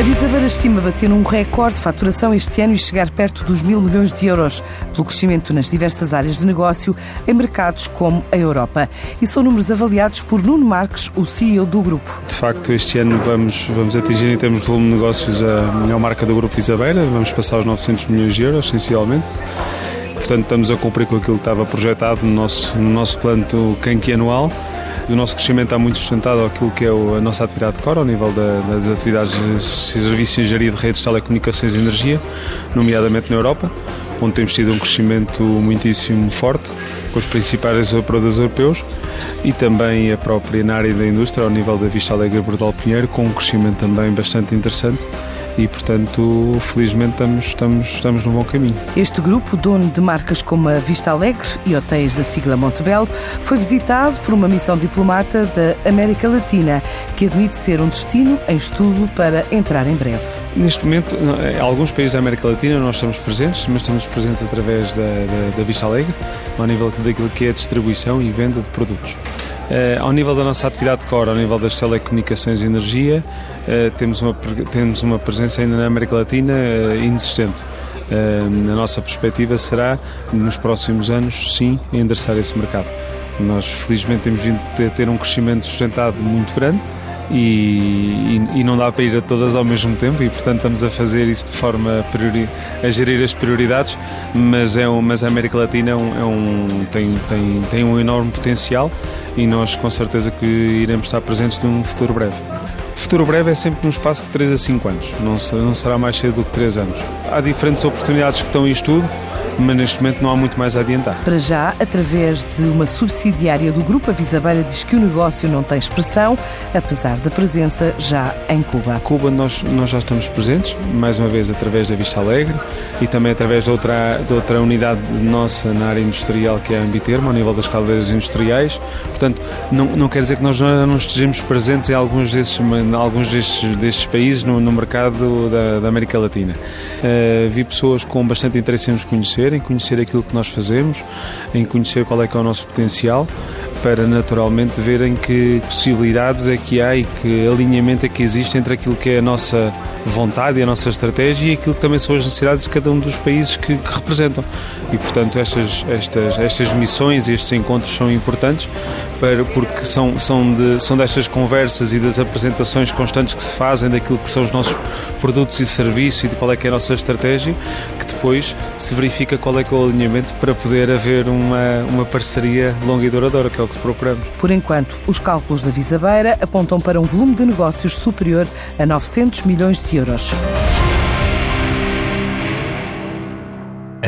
A Visabeira estima bater um recorde de faturação este ano e chegar perto dos mil milhões de euros, pelo crescimento nas diversas áreas de negócio em mercados como a Europa. E são números avaliados por Nuno Marques, o CEO do grupo. De facto, este ano vamos, vamos atingir em termos de volume de negócios a melhor marca do grupo Visabeira, vamos passar os 900 milhões de euros, essencialmente. Portanto, estamos a cumprir com aquilo que estava projetado no nosso, no nosso plano do anual. O nosso crescimento está muito sustentado àquilo que é a nossa atividade de core, ao nível das atividades de serviços de engenharia de redes, telecomunicações e energia, nomeadamente na Europa, onde temos tido um crescimento muitíssimo forte com os principais operadores europeus e também a própria na área da indústria, ao nível da Vista Alegre Bordal Pinheiro, com um crescimento também bastante interessante e, portanto, felizmente estamos, estamos, estamos no bom caminho. Este grupo, dono de marcas como a Vista Alegre e hotéis da sigla Montebello, foi visitado por uma missão diplomata da América Latina, que admite ser um destino em estudo para entrar em breve. Neste momento, em alguns países da América Latina nós estamos presentes, mas estamos presentes através da, da, da Vista Alegre, ao nível daquilo que é a distribuição e venda de produtos. Uh, ao nível da nossa atividade core, ao nível das telecomunicações e energia, uh, temos, uma, temos uma presença ainda na América Latina uh, inexistente. a nossa perspectiva será, nos próximos anos, sim, endereçar esse mercado. Nós, felizmente, temos vindo a ter um crescimento sustentado muito grande, e, e, e, não dá para ir a todas ao mesmo tempo e portanto estamos a fazer isso de forma priori, a gerir as prioridades mas, é um, mas a América Latina é um, é um, tem, tem, tem um enorme potencial e nós com certeza que iremos estar presentes num futuro breve. Futuro breve é sempre num espaço de 3 a 5 anos, não será mais cedo do que 3 anos. Há diferentes oportunidades que estão em estudo, mas neste momento não há muito mais a adiantar. Para já, através de uma subsidiária do Grupo Avisabeira, diz que o negócio não tem expressão, apesar da presença já em Cuba. Cuba nós, nós já estamos presentes, mais uma vez através da Vista Alegre e também através de outra, de outra unidade nossa na área industrial que é a Ambitermo, ao nível das caldeiras industriais. Portanto, não, não quer dizer que nós não estejamos presentes em alguns desses, em alguns destes, destes países no, no mercado da, da, América Latina. Uh, vi pessoas com bastante interesse em nos conhecer, em conhecer aquilo que nós fazemos, em conhecer qual é que é o nosso potencial, para naturalmente verem que possibilidades é que há e que alinhamento é que existe entre aquilo que é a nossa vontade e a nossa estratégia e aquilo que também são as necessidades de cada um dos países que, que representam. E, portanto, estas, estas, estas missões e estes encontros são importantes para, porque são, são, de, são destas conversas e das apresentações constantes que se fazem daquilo que são os nossos produtos e serviços e de qual é que é a nossa estratégia, que depois se verifica qual é que é o alinhamento para poder haver uma, uma parceria longa e duradoura, que é o que procuramos. Por enquanto, os cálculos da Visabeira apontam para um volume de negócios superior a 900 milhões de euros.